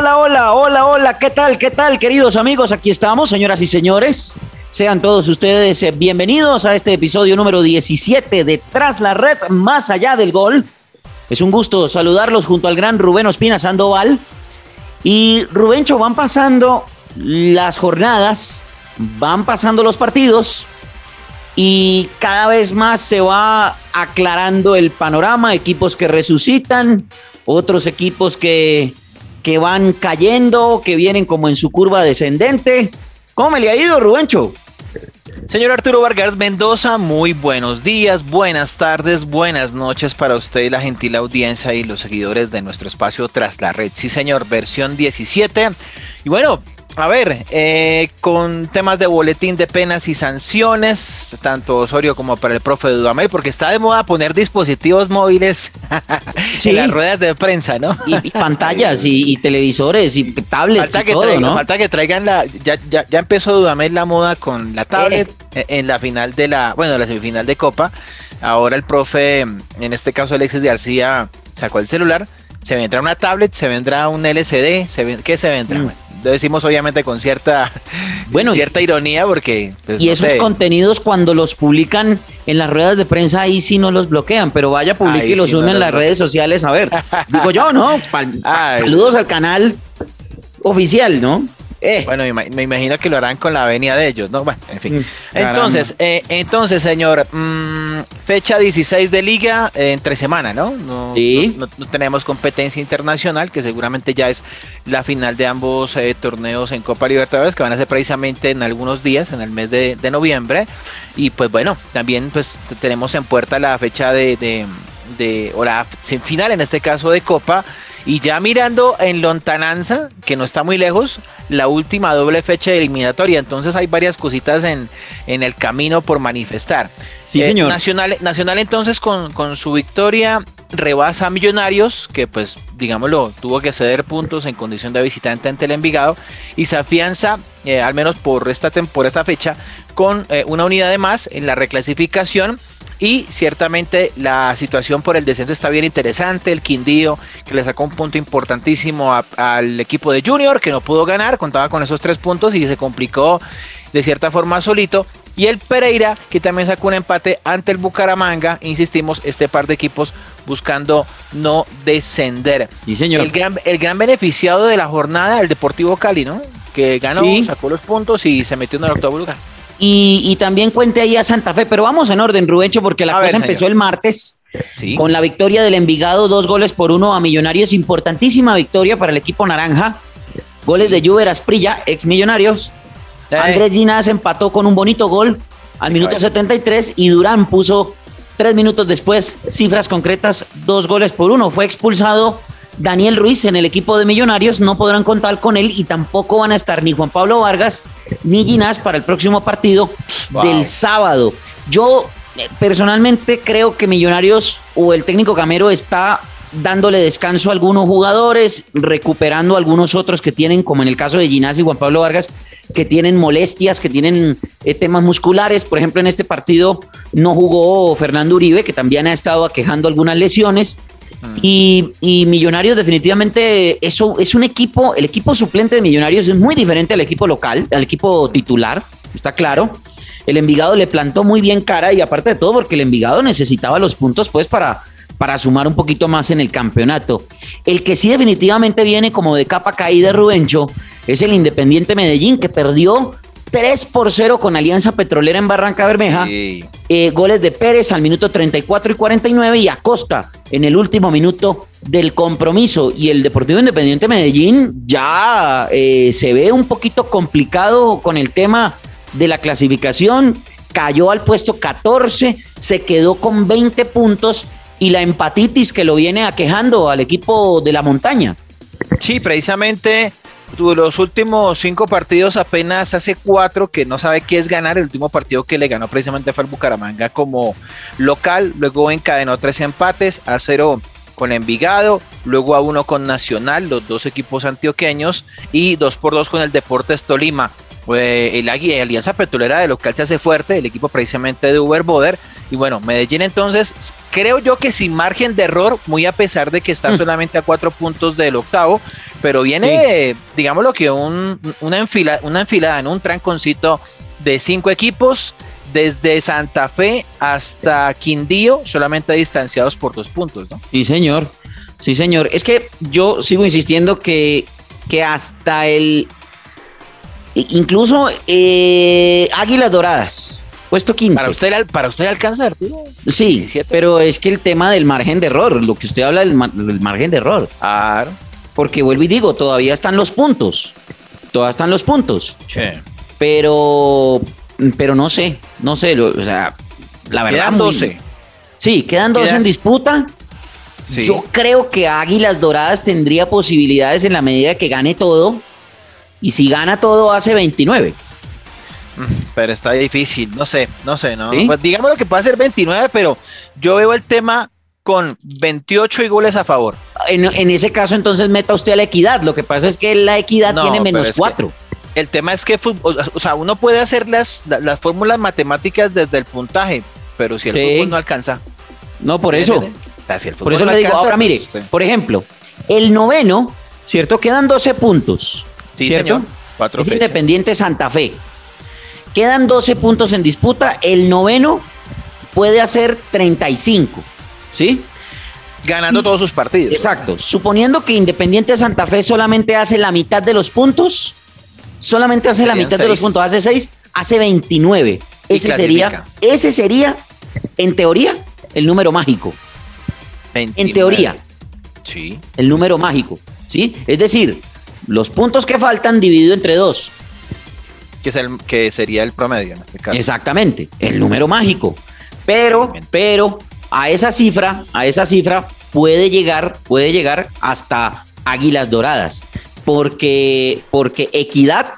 Hola, hola, hola, hola, ¿qué tal, qué tal, queridos amigos? Aquí estamos, señoras y señores. Sean todos ustedes eh, bienvenidos a este episodio número 17 de Tras la Red, más allá del gol. Es un gusto saludarlos junto al gran Rubén Ospina Sandoval. Y Rubencho, van pasando las jornadas, van pasando los partidos y cada vez más se va aclarando el panorama, equipos que resucitan, otros equipos que que van cayendo, que vienen como en su curva descendente. ¿Cómo le ha ido, Rubencho? Señor Arturo Vargas Mendoza, muy buenos días, buenas tardes, buenas noches para usted y la gentil audiencia y los seguidores de nuestro espacio Tras la Red. Sí, señor, versión 17. Y bueno, a ver, eh, con temas de boletín de penas y sanciones, tanto Osorio como para el profe Dudamel, porque está de moda poner dispositivos móviles en las ruedas de prensa, ¿no? Y, pantallas y, televisores y tablets falta y todo, traigan, ¿no? Falta que traigan la... Ya, ya, ya empezó Dudamel la moda con la tablet eh. en la final de la... Bueno, la semifinal de Copa. Ahora el profe, en este caso Alexis García, sacó el celular. Se vendrá una tablet, se vendrá un LCD, se ¿qué se vendrá? Mm lo decimos obviamente con cierta, bueno, cierta ironía porque... Pues, y no esos sé. contenidos cuando los publican en las ruedas de prensa ahí sí no los bloquean, pero vaya, publique y los sí unen no en las redes sociales, a ver. Digo yo, ¿no? Pa, pa, saludos al canal oficial, ¿no? Eh. Bueno, me, me, imagino que lo harán con la venia de ellos, ¿no? Bueno, en fin. Mm, entonces, eh, entonces, señor, mmm, fecha 16 de liga eh, entre semana, ¿no? No, sí. no, no, tenemos competencia internacional, que seguramente ya es la final de ambos eh, torneos en Copa Libertadores, que van a ser precisamente en algunos días, en el mes de, de noviembre. Y pues bueno, también pues tenemos en puerta la fecha de, de, de o la final, en este caso de Copa. Y ya mirando en lontananza, que no está muy lejos, la última doble fecha eliminatoria. Entonces hay varias cositas en, en el camino por manifestar. Sí, eh, señor. Nacional, Nacional entonces con, con, su victoria rebasa a Millonarios, que pues digámoslo, tuvo que ceder puntos en condición de visitante ante el Envigado, y se afianza, eh, al menos por esta, por esta fecha, con eh, una unidad de más en la reclasificación y ciertamente la situación por el descenso está bien interesante. El Quindío que le sacó un punto importantísimo al equipo de Junior que no pudo ganar, contaba con esos tres puntos y se complicó de cierta forma solito. Y el Pereira que también sacó un empate ante el Bucaramanga. Insistimos, este par de equipos buscando no descender. Sí, señor. El gran, el gran beneficiado de la jornada, el Deportivo Cali, ¿no? Que ganó, sí. sacó los puntos y se metió en el octavo lugar. Y, y, también cuente ahí a Santa Fe, pero vamos en orden, Rubencho, porque la a cosa ver, empezó el martes sí. con la victoria del Envigado, dos goles por uno a Millonarios, importantísima victoria para el equipo naranja. Goles de Juber Asprilla, ex Millonarios. Eh. Andrés Ginás empató con un bonito gol al minuto Ay. 73 y Durán puso tres minutos después cifras concretas, dos goles por uno. Fue expulsado Daniel Ruiz en el equipo de Millonarios, no podrán contar con él y tampoco van a estar ni Juan Pablo Vargas ni Ginás para el próximo partido wow. del sábado. Yo eh, personalmente creo que Millonarios o el técnico Camero está dándole descanso a algunos jugadores, recuperando a algunos otros que tienen, como en el caso de Ginás y Juan Pablo Vargas, que tienen molestias, que tienen eh, temas musculares. Por ejemplo, en este partido no jugó Fernando Uribe, que también ha estado aquejando algunas lesiones. Y, y, Millonarios definitivamente eso es un equipo, el equipo suplente de Millonarios es muy diferente al equipo local, al equipo titular, está claro. El Envigado le plantó muy bien cara y aparte de todo porque el Envigado necesitaba los puntos pues para, para sumar un poquito más en el campeonato. El que sí definitivamente viene como de capa caída Rubencho es el Independiente Medellín que perdió 3 por 0 con Alianza Petrolera en Barranca Bermeja. Sí. Eh, goles de Pérez al minuto 34 y 49 y Acosta en el último minuto del compromiso. Y el Deportivo Independiente Medellín ya eh, se ve un poquito complicado con el tema de la clasificación. Cayó al puesto 14, se quedó con 20 puntos y la empatitis que lo viene aquejando al equipo de la montaña. Sí, precisamente los últimos cinco partidos apenas hace cuatro que no sabe qué es ganar. El último partido que le ganó precisamente fue al Bucaramanga como local. Luego encadenó tres empates a cero con Envigado, luego a uno con Nacional, los dos equipos antioqueños, y dos por dos con el Deportes Tolima. Eh, el Alianza Petrolera de local se hace fuerte, el equipo precisamente de Uber Boder. Y bueno, Medellín entonces, creo yo que sin margen de error, muy a pesar de que está mm. solamente a cuatro puntos del octavo, pero viene, digamos lo que un, una, enfila, una enfilada en un tranconcito de cinco equipos, desde Santa Fe hasta Quindío, solamente distanciados por dos puntos, ¿no? Sí, señor. Sí, señor. Es que yo sigo insistiendo que, que hasta el Incluso eh, Águilas Doradas, puesto 15. Para usted, para usted alcanzar, Sí, pero es que el tema del margen de error, lo que usted habla del, margen de error. Claro. Porque vuelvo y digo, todavía están los puntos. Todavía están los puntos. Sí. Pero, pero no sé, no sé, o sea, la verdad. Quedan 12. sí, quedan 12 en disputa. Yo creo que Águilas Doradas tendría posibilidades en la medida que gane todo y si gana todo hace 29. Pero está difícil, no sé, no sé, ¿no? Pues digamos lo que puede ser 29, pero yo veo el tema con 28 y goles a favor. En, ese caso, entonces meta usted a la equidad. Lo que pasa es que la equidad tiene menos 4. El tema es que, o sea, uno puede hacer las, las, fórmulas matemáticas desde el puntaje, pero si el fútbol no alcanza. No, por eso. por eso le digo, ahora mire, por ejemplo, el noveno, ¿cierto? Quedan 12 puntos. ¿cierto? es Independiente Santa Fe. Quedan 12 puntos en disputa. El noveno puede hacer 35. ¿Sí? Ganando todos sus partidos. Exacto. Suponiendo que Independiente Santa Fe solamente hace la mitad de los puntos, solamente hace la mitad de los puntos, hace 6, hace 29. Ese sería, ese sería, en teoría, el número mágico. En teoría. Sí. El número mágico. ¿Sí? Es decir, los puntos que faltan dividido entre dos. Que, es el, que sería el promedio en este caso. Exactamente, el número mágico. Pero, pero a esa cifra, a esa cifra puede llegar, puede llegar hasta Águilas Doradas. Porque, porque Equidad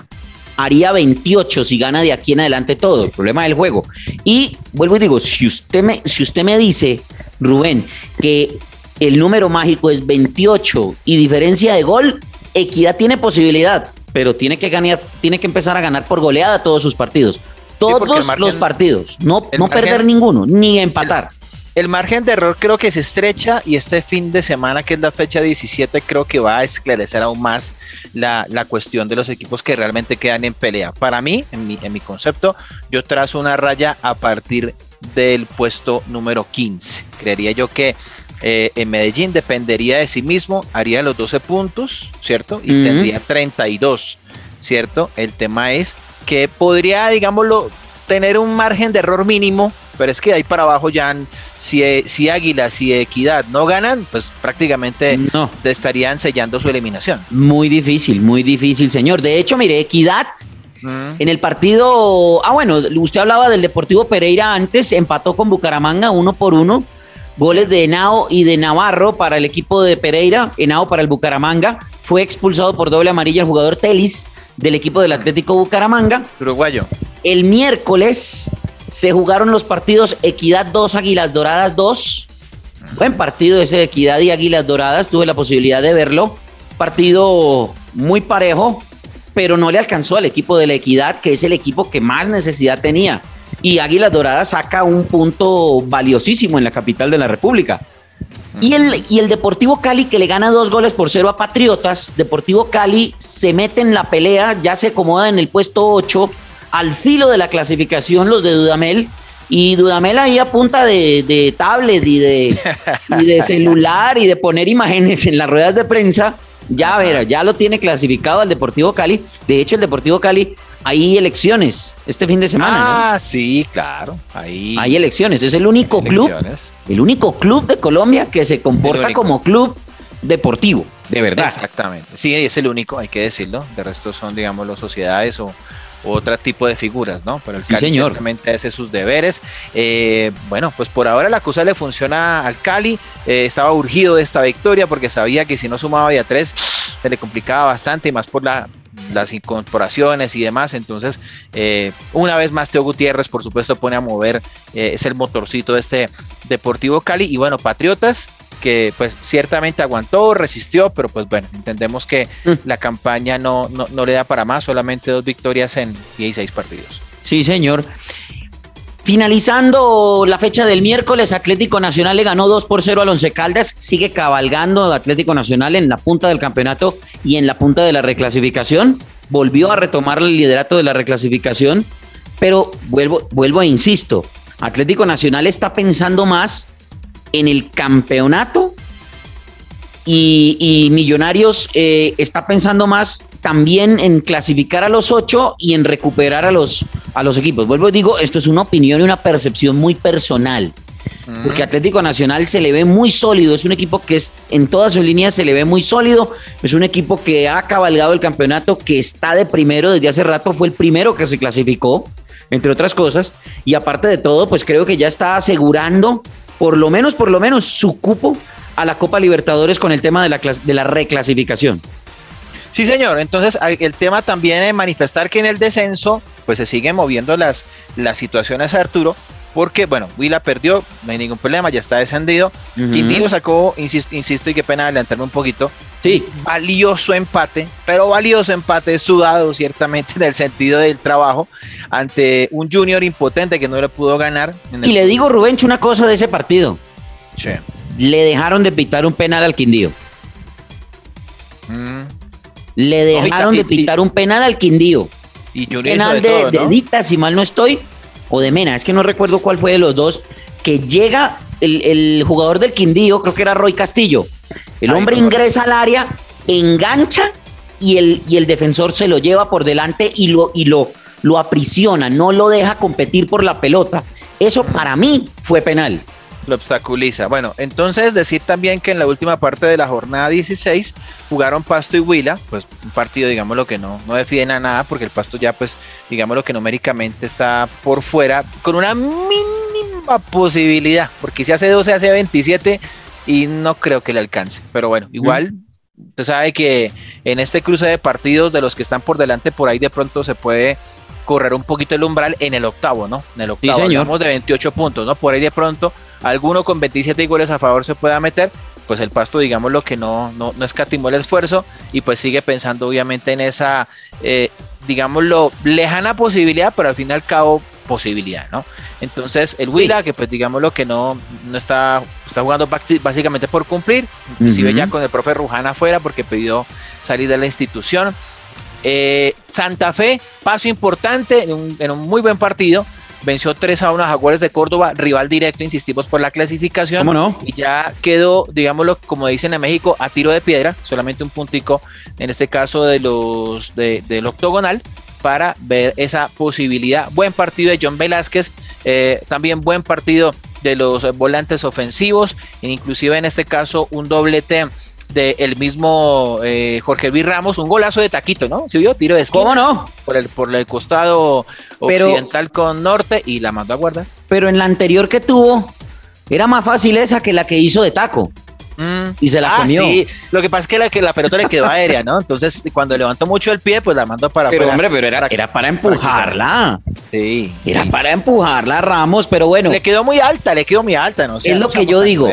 haría 28 si gana de aquí en adelante todo, el problema del juego. Y vuelvo y digo, si usted me, si usted me dice, Rubén, que el número mágico es 28 y diferencia de gol, Equidad tiene posibilidad, pero tiene que ganar, tiene que empezar a ganar por goleada todos sus partidos. Todos los partidos, no, no perder ninguno, ni empatar. El, margen de error creo que se estrecha y este fin de semana, que es la fecha 17, creo que va a esclarecer aún más la, cuestión de los equipos que realmente quedan en pelea. Para mí, en mi, en mi concepto, yo trazo una raya a partir del puesto número 15. Creería yo que eh, en Medellín dependería de sí mismo, haría los 12 puntos, ¿cierto? Y tendría 32, ¿cierto? El tema es que podría, digámoslo, tener un margen de error mínimo, pero es que de ahí para abajo ya, si, si Águilas y Equidad no ganan, pues prácticamente no. estarían sellando su eliminación. Muy difícil, muy difícil, señor. De hecho, mire, Equidad en el partido, ah bueno, usted hablaba del Deportivo Pereira antes, empató con Bucaramanga uno por uno. Goles de Henao y de Navarro para el equipo de Pereira, Henao para el Bucaramanga. Fue expulsado por doble amarilla el jugador Telis del equipo del Atlético Bucaramanga. Uruguayo. El miércoles se jugaron los partidos Equidad 2, Águilas Doradas 2. Buen partido ese de Equidad y Águilas Doradas, tuve la posibilidad de verlo. Partido muy parejo, pero no le alcanzó al equipo de la Equidad, que es el equipo que más necesidad tenía y Águilas Doradas saca un punto valiosísimo en la capital de la República. Y el, y el Deportivo Cali que le gana dos goles por cero a Patriotas, Deportivo Cali se mete en la pelea, ya se acomoda en el puesto 8, al filo de la clasificación los de Dudamel, y Dudamel ahí a punta de, de tablet y de, y de celular y de poner imágenes en las ruedas de prensa, ya ver, ya lo tiene clasificado al Deportivo Cali. De hecho, el Deportivo Cali hay elecciones este fin de semana. Ah, sí, claro. Ahí hay elecciones. Es el único club, el único club de Colombia que se comporta como club deportivo, de verdad. Exactamente. Sí, es el único, hay que decirlo. De resto son, digamos, las sociedades o, otro tipo de figuras, ¿no? Pero el Cali señor. hace sus deberes. Eh, bueno, pues por ahora la cosa le funciona al Cali. Eh, estaba urgido de esta victoria porque sabía que si no sumaba ya tres se le complicaba bastante, y más por la, las incorporaciones y demás. Entonces, eh, una vez más, Teo Gutiérrez, por supuesto, pone a mover, eh, es el motorcito de este Deportivo Cali. Y bueno, Patriotas, que pues ciertamente aguantó, resistió, pero pues bueno, entendemos que mm. la campaña no, no, no le da para más, solamente dos victorias en 16 partidos. Sí, señor. Finalizando la fecha del miércoles, Atlético Nacional le ganó 2 por 0 al Once Caldas. Sigue cabalgando Atlético Nacional en la punta del campeonato y en la punta de la reclasificación. Volvió a retomar el liderato de la reclasificación. Pero vuelvo, vuelvo e insisto, Atlético Nacional está pensando más en el campeonato y, Millonarios eh, está pensando más también en clasificar a los ocho y en recuperar a los, a los equipos. Vuelvo y digo, esto es una opinión y una percepción muy personal. Porque Atlético Nacional se le ve muy sólido, es un equipo que es en todas sus líneas se le ve muy sólido, es un equipo que ha cabalgado el campeonato, que está de primero desde hace rato, fue el primero que se clasificó, entre otras cosas, y aparte de todo, pues creo que ya está asegurando por lo menos, por lo menos su cupo a la Copa Libertadores con el tema de la, de la reclasificación. Sí, señor. Entonces, el tema también es manifestar que en el descenso, pues se siguen moviendo las, las situaciones Arturo, porque, bueno, Huila perdió, no hay ningún problema, ya está descendido. Quindío sacó, insisto, insisto, y qué pena adelantarme un poquito. Sí. Valioso empate, pero valioso empate, sudado ciertamente en el sentido del trabajo, ante un Junior impotente que no le pudo ganar. y le digo, Rubencho, una cosa de ese partido. Sí. Le dejaron de pitar un penal al Quindío. Mm. Le dejaron de pitar un penal al Quindío. Y penal de, Dita, si mal no estoy, o de Mena, es que no recuerdo cuál fue de los dos, que llega el, jugador del Quindío, creo que era Roy Castillo. El hombre ingresa al área, engancha y el, y el defensor se lo lleva por delante y lo, y lo, lo aprisiona, no lo deja competir por la pelota. Eso para mí fue penal lo obstaculiza. Bueno, entonces decir también que en la última parte de la jornada 16 jugaron Pasto y Huila, pues un partido, digamos lo que no, no a nada, porque el Pasto ya, pues, digamos lo que numéricamente está por fuera, con una mínima posibilidad, porque si hace 12, hace 27 y no creo que le alcance. Pero bueno, igual. Usted sabe que en este cruce de partidos de los que están por delante, por ahí de pronto se puede correr un poquito el umbral en el octavo, ¿no? En el octavo, sí, señor. de 28 puntos, ¿no? Por ahí de pronto alguno con 27 goles a favor se pueda meter, pues el Pasto, digamos, lo que no, no, no escatimó el esfuerzo y pues sigue pensando obviamente en esa, eh, digámoslo, lejana posibilidad, pero al fin y al cabo posibilidad, ¿no? Entonces el Huila, que pues digamos lo que no, no está, está jugando básicamente por cumplir, inclusive ya con el profe Rujana afuera porque pidió salir de la institución. Eh, Santa Fe, paso importante en un, en un muy buen partido, venció 3 a 1 a Jaguares de Córdoba, rival directo, insistimos por la clasificación. ¿Cómo no? Y ya quedó, digámoslo, como dicen en México, a tiro de piedra, solamente un puntico, en este caso de los del octogonal, para ver esa posibilidad. Buen partido de John Velázquez, eh, también buen partido de los volantes ofensivos, e inclusive en este caso un doblete del mismo eh, Jorge Luis Ramos, un golazo de taquito, ¿no? ¿Se vio? Tiro de esquina. ¿Cómo no? Por el, por el costado occidental con norte y la mandó a guardar. Pero en la anterior que tuvo, era más fácil esa que la que hizo de taco. Mm. Y se la ah, comió. Sí, lo que pasa es que la, que la pelota le quedó aérea, ¿no? Entonces, cuando levantó mucho el pie, pues la mandó para Pero hombre, pero era, para, era para empujarla. sí. Era para empujarla, Ramos, pero bueno. Le quedó muy alta, le quedó muy alta, ¿no? es lo que yo digo.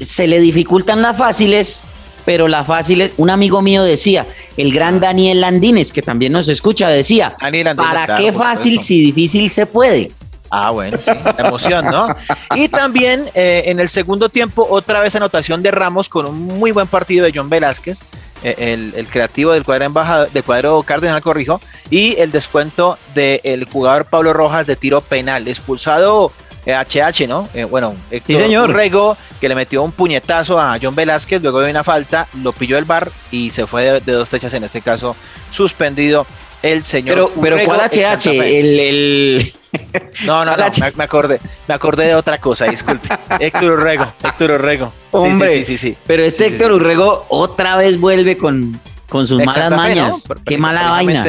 Se le dificultan las fáciles pero la fácil es, un amigo mío decía, el gran Daniel Landines, que también nos escucha, decía, ¿para qué fácil si difícil se puede? Ah, bueno, sí, emoción, ¿no? Y también eh, en el segundo tiempo, otra vez anotación de Ramos con un muy buen partido de John Velázquez, eh, el, creativo del cuadro embajador, del cuadro Cardenal, corrijo, y el descuento del jugador Pablo Rojas de tiro penal, expulsado HH, ¿no? Eh, bueno, sí, señor. Rego que le metió un puñetazo a John Velázquez, luego de una falta, lo pilló el bar y se fue de, dos techas, en este caso suspendido el señor. Pero, pero ¿cuál HH? El, No, no, no, me, acordé, me acordé de otra cosa, disculpe. Héctor Urrego, Héctor Urrego. Hombre, sí, sí, sí, Pero este Héctor Urrego otra vez vuelve con, con sus malas mañas. Qué mala vaina.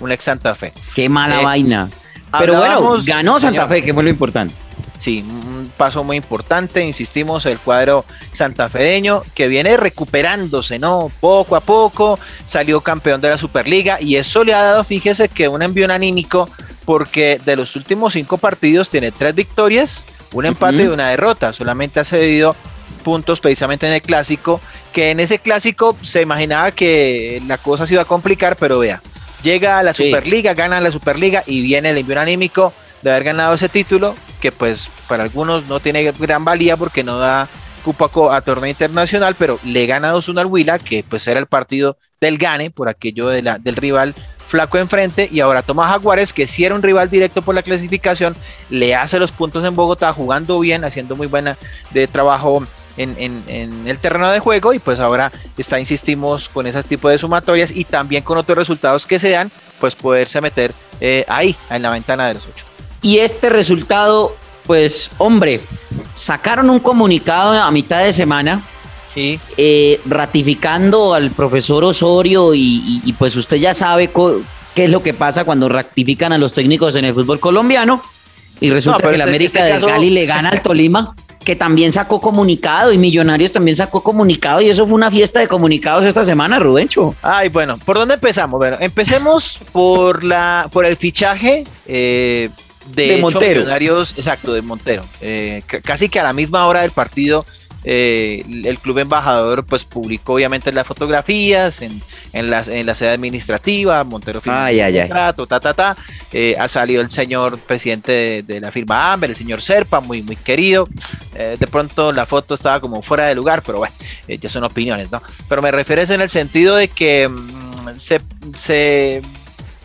Un ex Santa Fe. Qué mala eh, vaina. Pero bueno, ganó Santa Fe, que fue lo importante. Sí, un paso muy importante, insistimos, el cuadro santafedeño que viene recuperándose, ¿no? Poco a poco, salió campeón de la Superliga y eso le ha dado, fíjese que un envío anímico porque de los últimos cinco partidos tiene tres victorias, un empate y una derrota, solamente ha cedido puntos precisamente en el clásico, que en ese clásico se imaginaba que la cosa se iba a complicar, pero vea, llega a la Superliga, gana la Superliga y viene el envío anímico de haber ganado ese título, que pues para algunos no tiene gran valía porque no da cupo a, torneo internacional, pero le gana 2-1 al que pues era el partido del gane, por aquello de la, del rival flaco enfrente, y ahora toma Jaguares, que si era un rival directo por la clasificación, le hace los puntos en Bogotá, jugando bien, haciendo muy buena de trabajo en, en, el terreno de juego y pues ahora está, insistimos, con ese tipo de sumatorias y también con otros resultados que se dan, pues poderse meter eh, ahí, en la ventana de los ocho. Y este resultado, pues hombre, sacaron un comunicado a mitad de semana. Eh, ratificando al profesor Osorio y, pues usted ya sabe qué es lo que pasa cuando ratifican a los técnicos en el fútbol colombiano y resulta que la este, América este de Cali le gana al Tolima que también sacó comunicado y Millonarios también sacó comunicado y eso fue una fiesta de comunicados esta semana, Rubencho. Ay, bueno, ¿por dónde empezamos? Bueno, empecemos por la por el fichaje eh, de, Montero. exacto, de Montero. Eh, casi que a la misma hora del partido, eh, el club embajador pues publicó obviamente las fotografías en, en, la, en la sede administrativa, Montero firmó el contrato, ta, ta, ta. Eh, ha salido el señor presidente de, la firma Amber, el señor Serpa, muy, muy querido. de pronto la foto estaba como fuera de lugar, pero bueno, ya son opiniones, ¿no? Pero me refieres en el sentido de que mm, se, se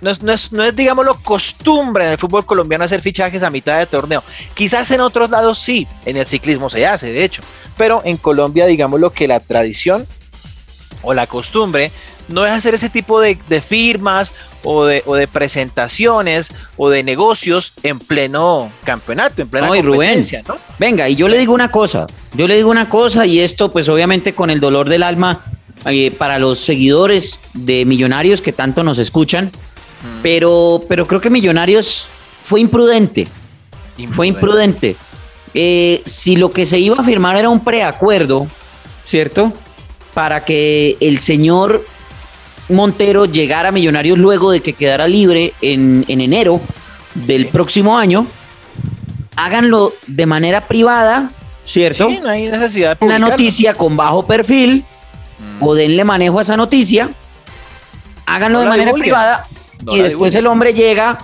no es, no es, no es, digámoslo, costumbre en el fútbol colombiano hacer fichajes a mitad de torneo. Quizás en otros lados sí, en el ciclismo se hace, de hecho. Pero en Colombia, digámoslo que la tradición o la costumbre no es hacer ese tipo de, firmas o de, o de, presentaciones o de negocios en pleno campeonato, en plena competencia, ¿no? Venga, y yo le digo una cosa, yo le digo una cosa y esto pues obviamente con el dolor del alma eh, para los seguidores de Millonarios que tanto nos escuchan, pero, pero creo que Millonarios fue imprudente. Fue imprudente. Eh, si lo que se iba a firmar era un preacuerdo, ¿cierto? Para que el señor Montero llegara a Millonarios luego de que quedara libre en, enero del próximo año, háganlo de manera privada, ¿cierto? Sí, no hay necesidad de Una noticia con bajo perfil, mm. o denle manejo a esa noticia, háganlo de manera privada y después el hombre llega,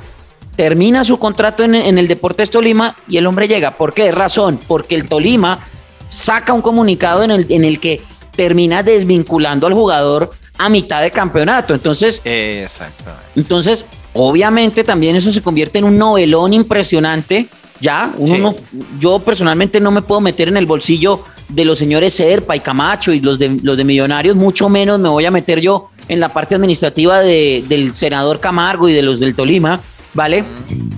termina su contrato en, el Deportes Tolima y el hombre llega. ¿Por qué? Razón, porque el Tolima saca un comunicado en el, en el que termina desvinculando al jugador a mitad de campeonato. Entonces, entonces, obviamente también eso se convierte en un novelón impresionante. Ya, uno yo personalmente no me puedo meter en el bolsillo de los señores Serpa y Camacho y los de, los de Millonarios, mucho menos me voy a meter yo en la parte administrativa del senador Camargo y de los del Tolima, ¿vale?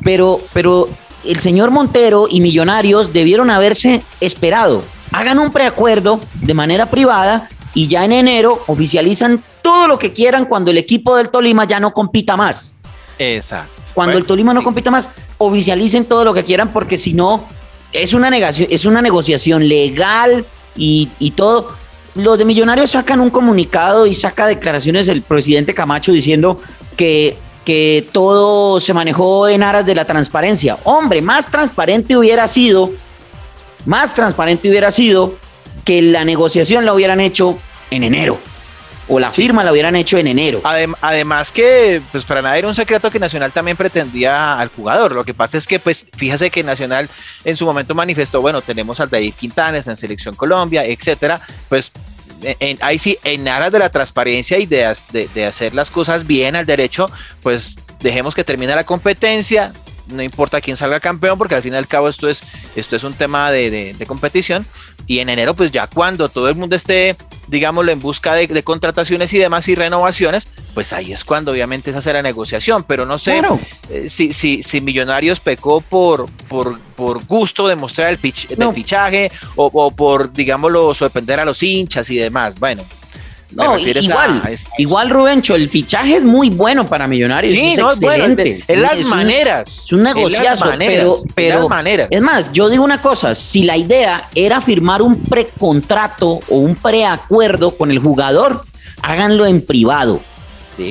Pero, pero el señor Montero y Millonarios debieron haberse esperado. Hagan un preacuerdo de manera privada y ya en enero oficializan todo lo que quieran cuando el equipo del Tolima ya no compita más. Exacto. Cuando el Tolima no compita más, oficialicen todo lo que quieran porque si no, es una, negación, es una negociación legal y, y todo los de Millonarios sacan un comunicado y saca declaraciones del presidente Camacho diciendo que, que todo se manejó en aras de la transparencia. Hombre, más transparente hubiera sido, más transparente hubiera sido que la negociación la hubieran hecho en enero o la firma la hubieran hecho en enero. además que, pues para nada era un secreto que Nacional también pretendía al jugador. Lo que pasa es que, pues, fíjese que Nacional en su momento manifestó, bueno, tenemos al David Quintanes en Selección Colombia, etcétera. Pues en, ahí sí, en aras de la transparencia y de, de, hacer las cosas bien al derecho, pues dejemos que termine la competencia, no importa quién salga campeón, porque al fin y al cabo esto es, esto es un tema de, de contratación. Y en enero, pues ya cuando todo el mundo esté digámoslo, en busca de, contrataciones y demás y renovaciones, pues ahí es cuando obviamente se hace la negociación. Pero no sé eh, si, si, si, Millonarios pecó por, por, por gusto de mostrar el, pitch, fichaje o, por, digámoslo, sorprender a los hinchas y demás. Bueno. No, igual, igual Rubencho, el fichaje es muy bueno para Millonarios. Sí, es excelente. en las maneras. es un negociazo, pero, pero es más, yo digo una cosa, si la idea era firmar un precontrato o un preacuerdo con el jugador, háganlo en privado.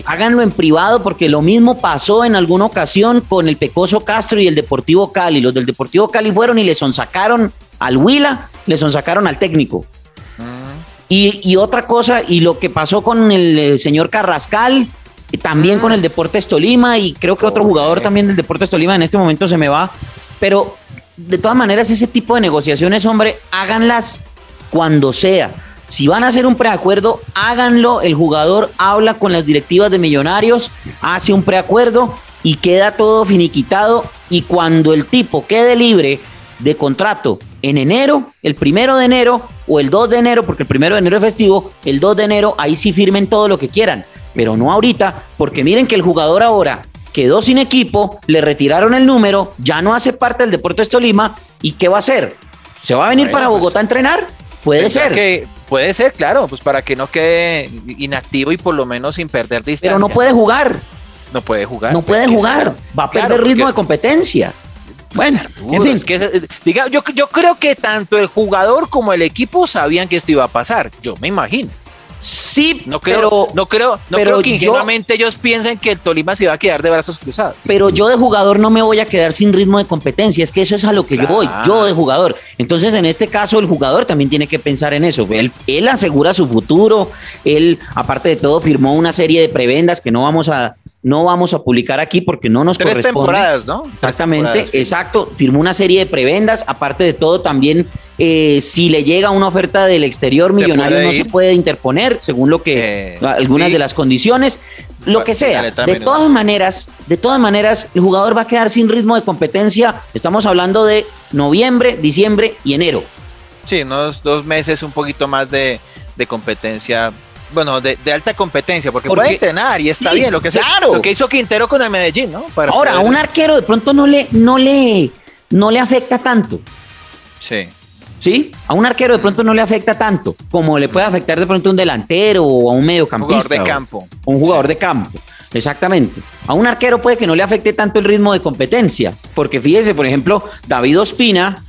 Háganlo en privado porque lo mismo pasó en alguna ocasión con el Pecoso Castro y el Deportivo Cali. Los del Deportivo Cali fueron y le sonsacaron al Huila, le sonsacaron al técnico. Y, otra cosa, y lo que pasó con el eh, señor Carrascal, también con el Deportes Tolima, y creo que otro jugador también del Deportes Tolima en este momento se me va. Pero de todas maneras, ese tipo de negociaciones, hombre, háganlas cuando sea. Si van a hacer un preacuerdo, háganlo. El jugador habla con las directivas de Millonarios, hace un preacuerdo y queda todo finiquitado. Y cuando el tipo quede libre de contrato en enero, el primero de enero o el 2 de enero, porque el primero de enero es festivo, el 2 de enero, ahí sí firmen todo lo que quieran, pero no ahorita, porque miren que el jugador ahora quedó sin equipo, le retiraron el número, ya no hace parte del Deportes Tolima, ¿y qué va a hacer? ¿Se va a venir para pues, Bogotá a entrenar? Puede ser. Que puede ser, claro, pues para que no quede inactivo y por lo menos sin perder distancia. Pero no puede jugar. No puede jugar. No puede pues, jugar. Va a perder ritmo de competencia. Bueno, en fin. que, eh, diga, yo, yo creo que tanto el jugador como el equipo sabían que esto iba a pasar. Yo me imagino. Sí, no creo, pero, no creo, no creo que ingenuamente ellos piensen que el Tolima se iba a quedar de brazos cruzados. Pero yo de jugador no me voy a quedar sin ritmo de competencia, es que eso es a lo que yo voy, yo de jugador. Entonces, en este caso, el jugador también tiene que pensar en eso. Él, él asegura su futuro, él, aparte de todo, firmó una serie de prebendas que no vamos a, no vamos a publicar aquí porque no nos Tres temporadas, ¿no? Exactamente, exacto. Firmó una serie de prebendas. Aparte de todo, también eh, si le llega una oferta del exterior, Millonario no se puede interponer, según lo que eh, algunas de las condiciones. Lo que sea. De todas maneras, de todas maneras, el jugador va a quedar sin ritmo de competencia. Estamos hablando de noviembre, diciembre y enero. Sí, unos dos meses, un poquito más de, de competencia bueno, de, alta competencia, porque, puede entrenar y está bien, lo que, claro. lo que hizo Quintero con el Medellín, ¿no? Ahora, a un arquero de pronto no le, no le, no le afecta tanto. Sí. ¿Sí? A un arquero de pronto no le afecta tanto como le puede afectar de pronto a un delantero o a un mediocampista. Un jugador de campo. un jugador de campo. Exactamente. A un arquero puede que no le afecte tanto el ritmo de competencia, porque fíjese, por ejemplo, David Ospina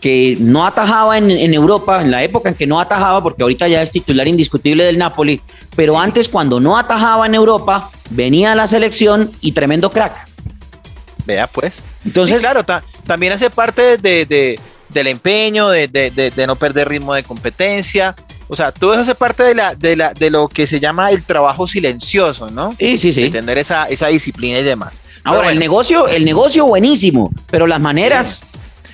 que no atajaba en, Europa, en la época en que no atajaba, porque ahorita ya es titular indiscutible del Napoli, pero antes cuando no atajaba en Europa, venía a la selección y tremendo crack. Vea pues. Entonces, claro, también hace parte de, del empeño, de, no perder ritmo de competencia. O sea, todo eso hace parte de, la, de, la, de lo que se llama el trabajo silencioso, ¿no? Sí, sí, sí. De tener esa, esa disciplina y demás. Ahora, el negocio, el negocio buenísimo, pero las maneras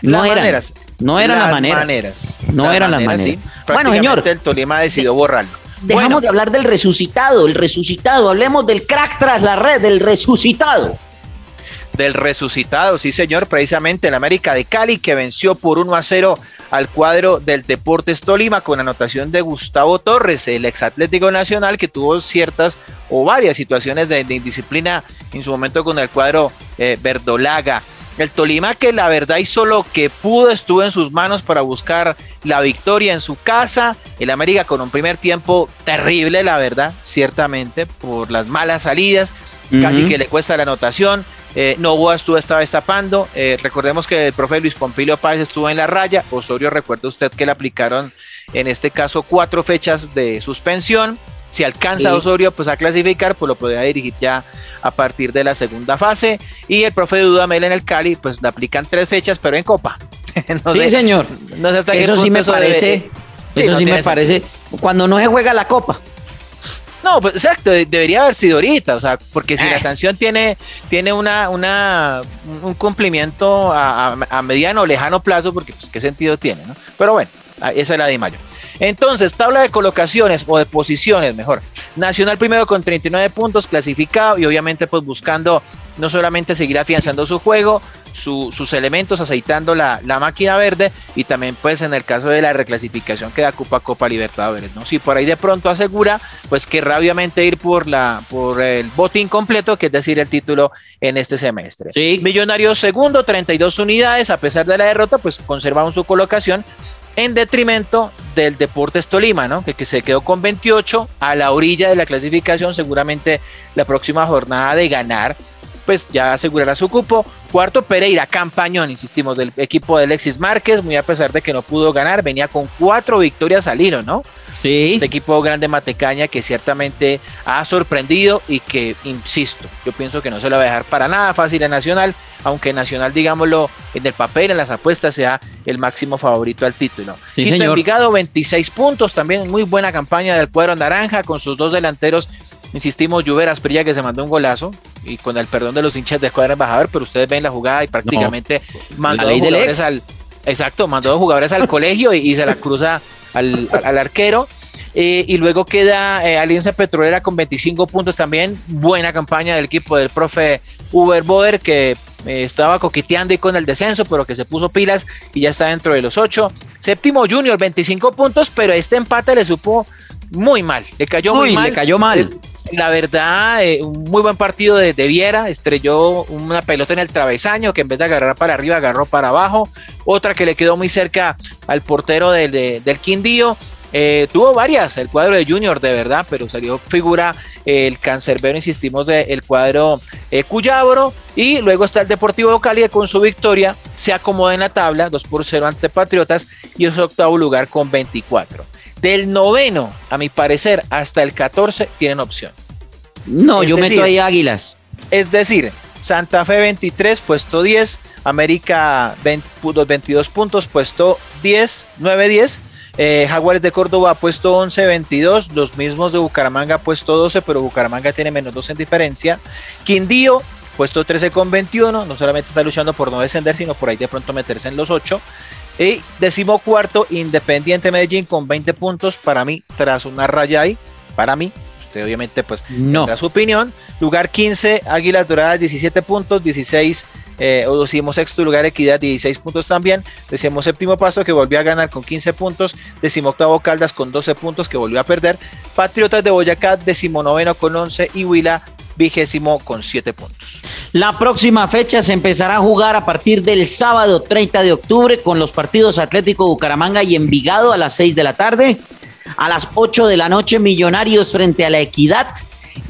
no eran. Maneras. No eran las, maneras. No eran las maneras. bueno, señor. El Tolima decidió borrarlo. Dejamos de hablar del resucitado, el resucitado. Hablemos del crack tras la red, del resucitado. Del resucitado, sí, señor. Precisamente el América de Cali, que venció por 1 a 0 al cuadro del Deportes Tolima con anotación de Gustavo Torres, el ex Atlético Nacional, que tuvo ciertas o varias situaciones de, indisciplina en su momento con el cuadro eh, verdolaga. El Tolima que la verdad hizo lo que pudo, estuvo en sus manos para buscar la victoria en su casa. El América con un primer tiempo terrible, la verdad, ciertamente, por las malas salidas. Casi que le cuesta la anotación. Eh, Novoa estuvo esta vez tapando. Eh, recordemos que el profe Luis Pompilio Páez estuvo en la raya. Osorio, recuerda usted que le aplicaron en este caso cuatro fechas de suspensión. Si alcanza Osorio pues a clasificar, pues lo podría dirigir ya a partir de la segunda fase. Y el profe de Dudamel en el Cali, pues le aplican tres fechas, pero en Copa. sí, señor. No sé hasta eso sí me parece. eso sí me parece. Cuando no se juega la Copa. No, pues exacto, debería haber sido ahorita, o sea, porque si la eh. sanción tiene, tiene una, una, un cumplimiento a, a, mediano o lejano plazo, porque pues qué sentido tiene, ¿no? Pero bueno, esa es la de mayo. Entonces, tabla de colocaciones o de posiciones, mejor. Nacional primero con 39 puntos, clasificado y obviamente pues buscando no solamente seguir afianzando su juego, sus elementos, aceitando la, máquina verde y también pues en el caso de la reclasificación que da Copa Copa Libertadores, ¿no? Si por ahí de pronto asegura, pues que obviamente ir por, la, por el botín completo, que es decir, el título en este semestre. Sí. Millonarios segundo, 32 unidades, a pesar de la derrota, pues conservaron su colocación en detrimento del Deportes Tolima, ¿no? Que, que, se quedó con 28 a la orilla de la clasificación, seguramente la próxima jornada de ganar, pues ya asegurará su cupo. Cuarto, Pereira, campañón, insistimos, del equipo de Alexis Márquez, muy a pesar de que no pudo ganar, venía con cuatro victorias al hilo, ¿no? Sí. Este equipo grande Matecaña que ciertamente ha sorprendido y que, insisto, yo pienso que no se lo va a dejar para nada fácil a Nacional, aunque Nacional, digámoslo, en el papel, en las apuestas, sea el máximo favorito al título. Sí, Quinto Envigado, 26 puntos, también muy buena campaña del cuadro naranja con sus dos delanteros Insistimos, Juver Asprilla que se mandó un golazo y con el perdón de los hinchas de escuadra embajador, pero ustedes ven la jugada y prácticamente mandó dos jugadores al exacto, mandó dos jugadores al colegio y, se la cruza al, arquero. Eh, y luego queda eh, Alianza Petrolera con 25 puntos también. Buena campaña del equipo del profe Uber Boder que eh, estaba coqueteando y con el descenso, pero que se puso pilas y ya está dentro de los 8. Séptimo Junior, 25 puntos, pero este empate le supo muy mal. Le cayó muy, mal. Le cayó mal la verdad, un muy buen partido de, Viera, estrelló una pelota en el travesaño que en vez de agarrar para arriba agarró para abajo, otra que le quedó muy cerca al portero del, del Quindío. Eh, tuvo varias el cuadro de Junior, de verdad, pero salió figura eh, el cancerbero, insistimos, del cuadro Cuyabro. Y luego está el Deportivo Cali con su victoria se acomoda en la tabla, 2 por 0 ante Patriotas y es octavo lugar con 24. Del noveno, a mi parecer, hasta el 14 tienen opción. No, yo meto ahí Águilas. Es decir, Santa Fe 23, puesto 10, América 22 puntos, puesto 10, 9-10. Eh, Jaguares de Córdoba puesto 11, 22. Los mismos de Bucaramanga puesto 12, pero Bucaramanga tiene menos 2 en diferencia. Quindío puesto 13 con 21. No solamente está luchando por no descender, sino por ahí de pronto meterse en los 8. Y decimocuarto, Independiente Medellín con 20 puntos. Para mí, tras una raya ahí, para mí, usted obviamente pues no. tendrá su opinión. Lugar 15, Águilas Doradas 17 puntos, 16 eh, o decimos sexto lugar Equidad 16 puntos también, decimos séptimo paso que volvió a ganar con 15 puntos, decimos octavo Caldas con 12 puntos que volvió a perder, Patriotas de Boyacá decimonoveno con 11 y Huila vigésimo con 7 puntos. La próxima fecha se empezará a jugar a partir del sábado 30 de octubre con los partidos Atlético Bucaramanga y Envigado a las 6 de la tarde. A las 8 de la noche Millonarios frente a la Equidad.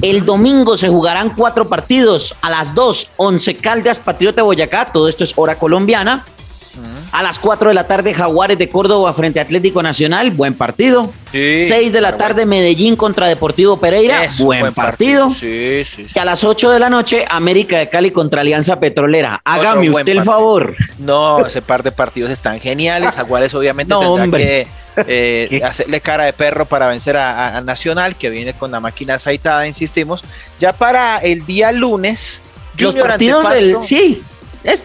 El domingo se jugarán cuatro partidos. A las 2, Once Caldas, Patriota Boyacá. Todo esto es hora colombiana. A las 4 de la tarde, Jaguares de Córdoba frente a Atlético Nacional. Buen partido. 6 de la tarde, Medellín contra Deportivo Pereira. buen, partido. Sí, sí, y a las 8 de la noche, América de Cali contra Alianza Petrolera. Hágame usted el favor. No, ese par de partidos están geniales. Jaguares obviamente no, tendrá que eh, hacerle cara de perro para vencer a, Nacional, que viene con la máquina aceitada, insistimos. Ya para el día lunes, los partidos del... Sí,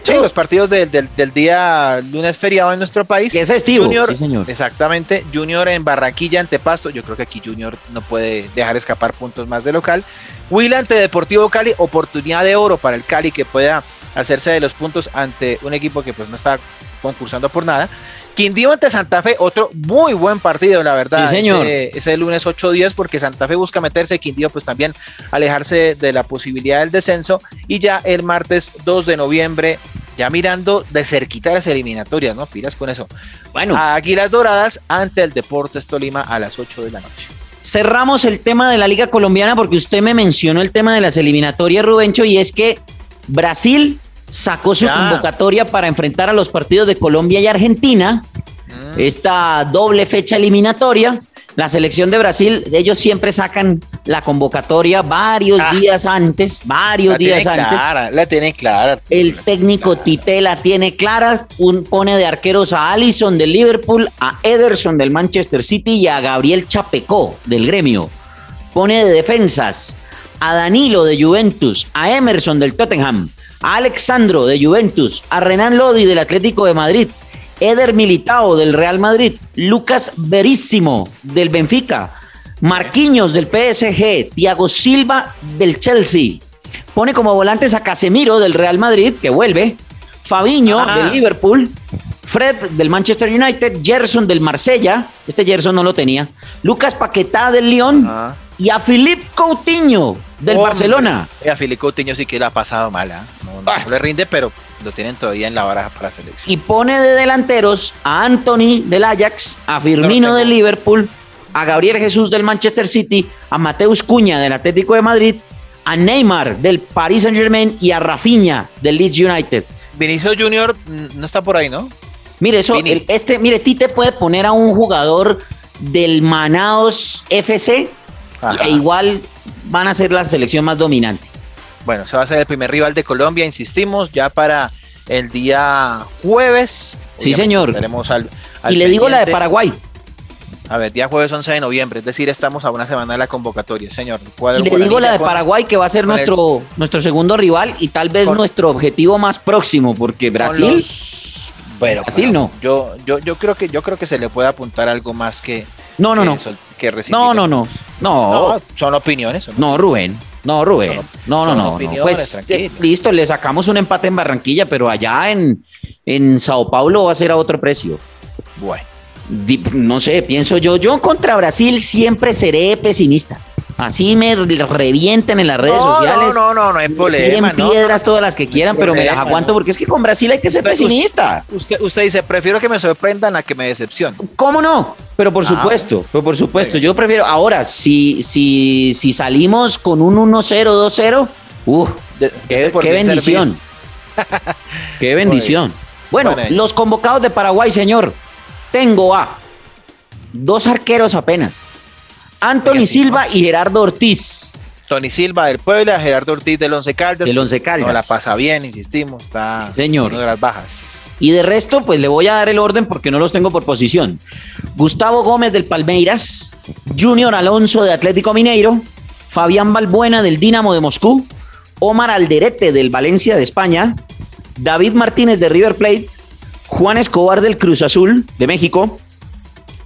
Sí, los partidos del, día lunes feriado en nuestro país. es festivo. Junior, Exactamente. Junior en Barranquilla ante Pasto. Yo creo que aquí Junior no puede dejar escapar puntos más de local. Will ante Deportivo Cali. Oportunidad de oro para el Cali que pueda hacerse de los puntos ante un equipo que pues no está concursando por nada. Quindío ante Santa Fe, otro muy buen partido, la verdad. Sí, señor. Ese, lunes 8 días porque Santa Fe busca meterse, Quindío pues también alejarse de la posibilidad del descenso. Y ya el martes 2 de noviembre, ya mirando de cerquita las eliminatorias, ¿no? Piras con eso. Bueno. Águilas Doradas ante el Deportes Tolima a las 8 de la noche. Cerramos el tema de la Liga Colombiana porque usted me mencionó el tema de las eliminatorias, Rubencho, y es que Brasil sacó su convocatoria para enfrentar a los partidos de Colombia y Argentina. Mm. Esta doble fecha eliminatoria. La selección de Brasil, ellos siempre sacan la convocatoria varios ah. días antes, varios días antes. la tiene clara. El técnico Tite la tiene clara, un, pone de arqueros a Allison del Liverpool, a Ederson del Manchester City y a Gabriel Chapecó del Gremio. Pone de defensas a Danilo de Juventus, a Emerson del Tottenham, a Alexandro de Juventus, a Renan Lodi del Atlético de Madrid, Eder Militao del Real Madrid, Lucas Verísimo del Benfica, Marquinhos del PSG, Thiago Silva del Chelsea. Pone como volantes a Casemiro del Real Madrid, que vuelve, Fabiño del Liverpool, Fred del Manchester United, Gerson del Marsella, este Gerson no lo tenía, Lucas Paquetá del Lyon y a Philippe Coutinho del Barcelona. A Philippe Coutinho sí que la ha pasado mala. ¿ah? No, le rinde, pero lo tienen todavía en la baraja para selección. Y pone de delanteros a Anthony del Ajax, a Firmino del Liverpool, a Gabriel Jesús del Manchester City, a Mateus Cuña del Atlético de Madrid, a Neymar del Paris Saint Germain y a Rafinha del Leeds United. Vinicius Junior no está por ahí, ¿no? Mire, eso, este, mire, Tite puede poner a un jugador del Manaos FC e igual van a ser la selección más dominante. Bueno, se va a ser el primer rival de Colombia, insistimos, ya para el día jueves. Sí, señor. Al, y le digo la de Paraguay. A ver, día jueves 11 de noviembre, es decir, estamos a una semana de la convocatoria, señor. y le digo la de Paraguay, que va a ser nuestro, nuestro segundo rival y tal vez nuestro objetivo más próximo, porque Brasil... Bueno, Brasil no. Yo, yo, yo, creo que, yo creo que se le puede apuntar algo más que... No, no, no. Que no, no, no, no. son opiniones. No, Rubén. No, Rubén. No, no, no. Pues eh, listo, le sacamos un empate en Barranquilla, pero allá en, en Sao Paulo va a ser a otro precio. Bueno no sé, pienso yo, yo contra Brasil siempre seré pesimista. Así me revienten en las redes sociales. No, no, no, no hay problema. Tienen piedras todas las que quieran, pero me las aguanto porque es que con Brasil hay que ser pesimista. Usted, usted dice, prefiero que me sorprendan a que me decepcionen. ¿Cómo no? Pero por ah, supuesto, pero por supuesto, yo prefiero. Ahora, si, si, si salimos con un 1-0, 2-0, uh, qué, bendición. qué bendición. Bueno, los convocados de Paraguay, señor tengo a dos arqueros apenas. Anthony Silva y Gerardo Ortiz. Tony Silva del Puebla, Gerardo Ortiz del Once Caldas. Del Once Caldas. No la pasa bien, insistimos, está Señor. de las bajas. Y de resto, pues le voy a dar el orden porque no los tengo por posición. Gustavo Gómez del Palmeiras, Junior Alonso de Atlético Mineiro, Fabián Balbuena del Dinamo de Moscú, Omar Alderete del Valencia de España, David Martínez de River Plate, Juan Escobar del Cruz Azul de México,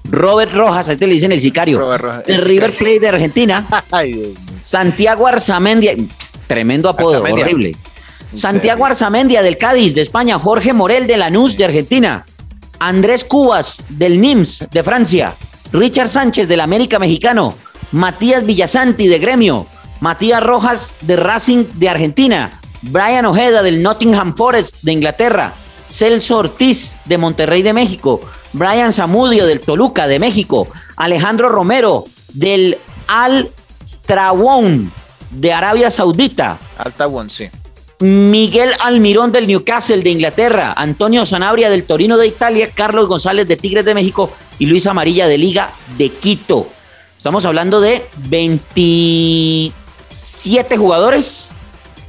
Robert Rojas, a este le dicen el sicario, el, River Plate de Argentina, Santiago Arzamendia, tremendo apodo, horrible. Santiago Arzamendia del Cádiz de España, Jorge Morel de Lanús de Argentina, Andrés Cubas del NIMS de Francia, Richard Sánchez del América Mexicano, Matías Villasanti de Gremio, Matías Rojas de Racing de Argentina, Brian Ojeda del Nottingham Forest de Inglaterra, Celso Ortiz de Monterrey de México, Brian Zamudio del Toluca de México, Alejandro Romero del Al Trawon de Arabia Saudita. Al sí. Miguel Almirón del Newcastle de Inglaterra, Antonio Sanabria del Torino de Italia, Carlos González de Tigres de México. Y Luis Amarilla de Liga de Quito. Estamos hablando de 27 jugadores,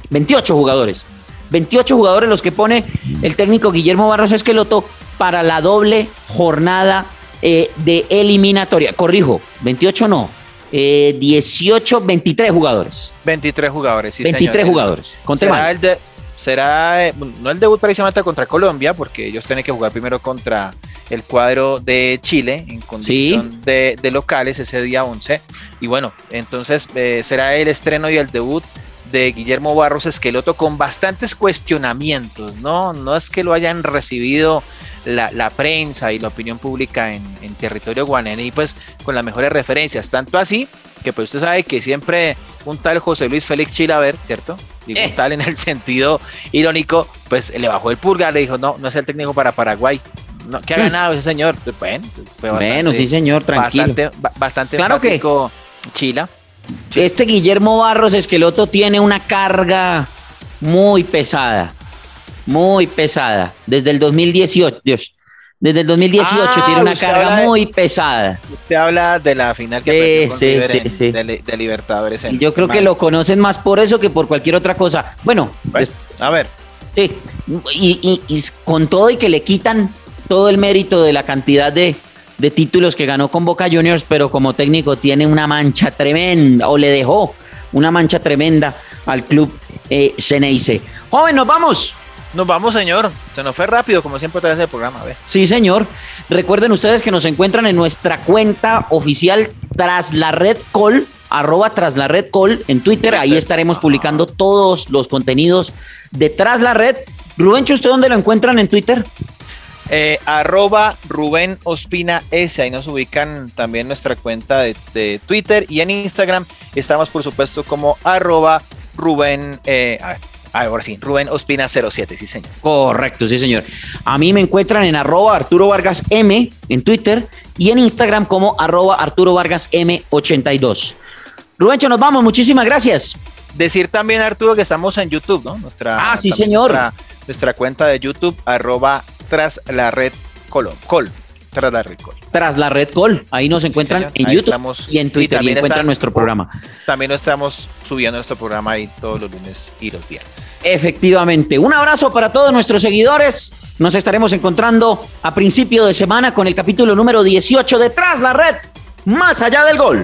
28 jugadores 28 jugadores los que pone el técnico Guillermo Barros Esqueloto para la doble jornada eh, de eliminatoria. Corrijo, 28 no, 18, eh, 23 jugadores. 23 jugadores, sí, 23 jugadores. será, el de, será eh, no el debut precisamente contra Colombia, porque ellos tienen que jugar primero contra el cuadro de Chile en condición de, locales ese día 11. Y bueno, entonces será el estreno y el debut de Guillermo Barros Esqueloto con bastantes cuestionamientos, ¿no? No es que lo hayan recibido la, prensa y la opinión pública en, territorio guanení, pues con las mejores referencias, tanto así que pues usted sabe que siempre un tal José Luis Félix Chilaver, ¿cierto? Y un eh. tal en el sentido irónico, pues le bajó el pulgar, le dijo, no, no es el técnico para Paraguay. No, ¿Qué ha ganado ese señor? Bueno, bueno sí señor, tranquilo. Bastante, bastante claro que Chila. Este Guillermo Barros Esqueloto tiene una carga muy pesada, muy pesada, desde el 2018. Dios, desde el 2018 ah, tiene una carga muy pesada. Usted habla de la final que sí, sí, sí, de, Libertadores. Yo creo que lo conocen más por eso que por cualquier otra cosa. Bueno, pues, a ver. Sí, y con todo y que le quitan todo el mérito de la cantidad de, de títulos que ganó con Boca Juniors, pero como técnico tiene una mancha tremenda, o le dejó una mancha tremenda al club eh, Joven, nos vamos. Nos vamos, señor. Se nos fue rápido, como siempre trae el programa. Sí, señor. Recuerden ustedes que nos encuentran en nuestra cuenta oficial tras la red call, arroba tras la red call en Twitter. Ahí estaremos publicando todos los contenidos de tras la red. Rubencho, ¿usted dónde lo encuentran en Twitter? Eh, arroba Rubén Ospina S. Ahí nos ubican también nuestra cuenta de, Twitter y en Instagram estamos por supuesto como arroba Rubén, eh, Ahora sí, Rubén Ospina 07, sí señor. Correcto, sí señor. A mí me encuentran en arroba Arturo Vargas M en Twitter y en Instagram como arroba Arturo Vargas M82. Rubencho, nos vamos, muchísimas gracias. Decir también, Arturo, que estamos en YouTube, ¿no? Nuestra, ah, sí, señor. Nuestra, cuenta de YouTube, arroba tras la red Col. Col. Tras la red Col. Tras la red Col. Ahí nos encuentran en YouTube y en Twitter y, encuentran nuestro programa. También estamos subiendo nuestro programa ahí todos los lunes y los viernes. Efectivamente. Un abrazo para todos nuestros seguidores. Nos estaremos encontrando a principio de semana con el capítulo número 18 de Tras la red. Más allá del gol.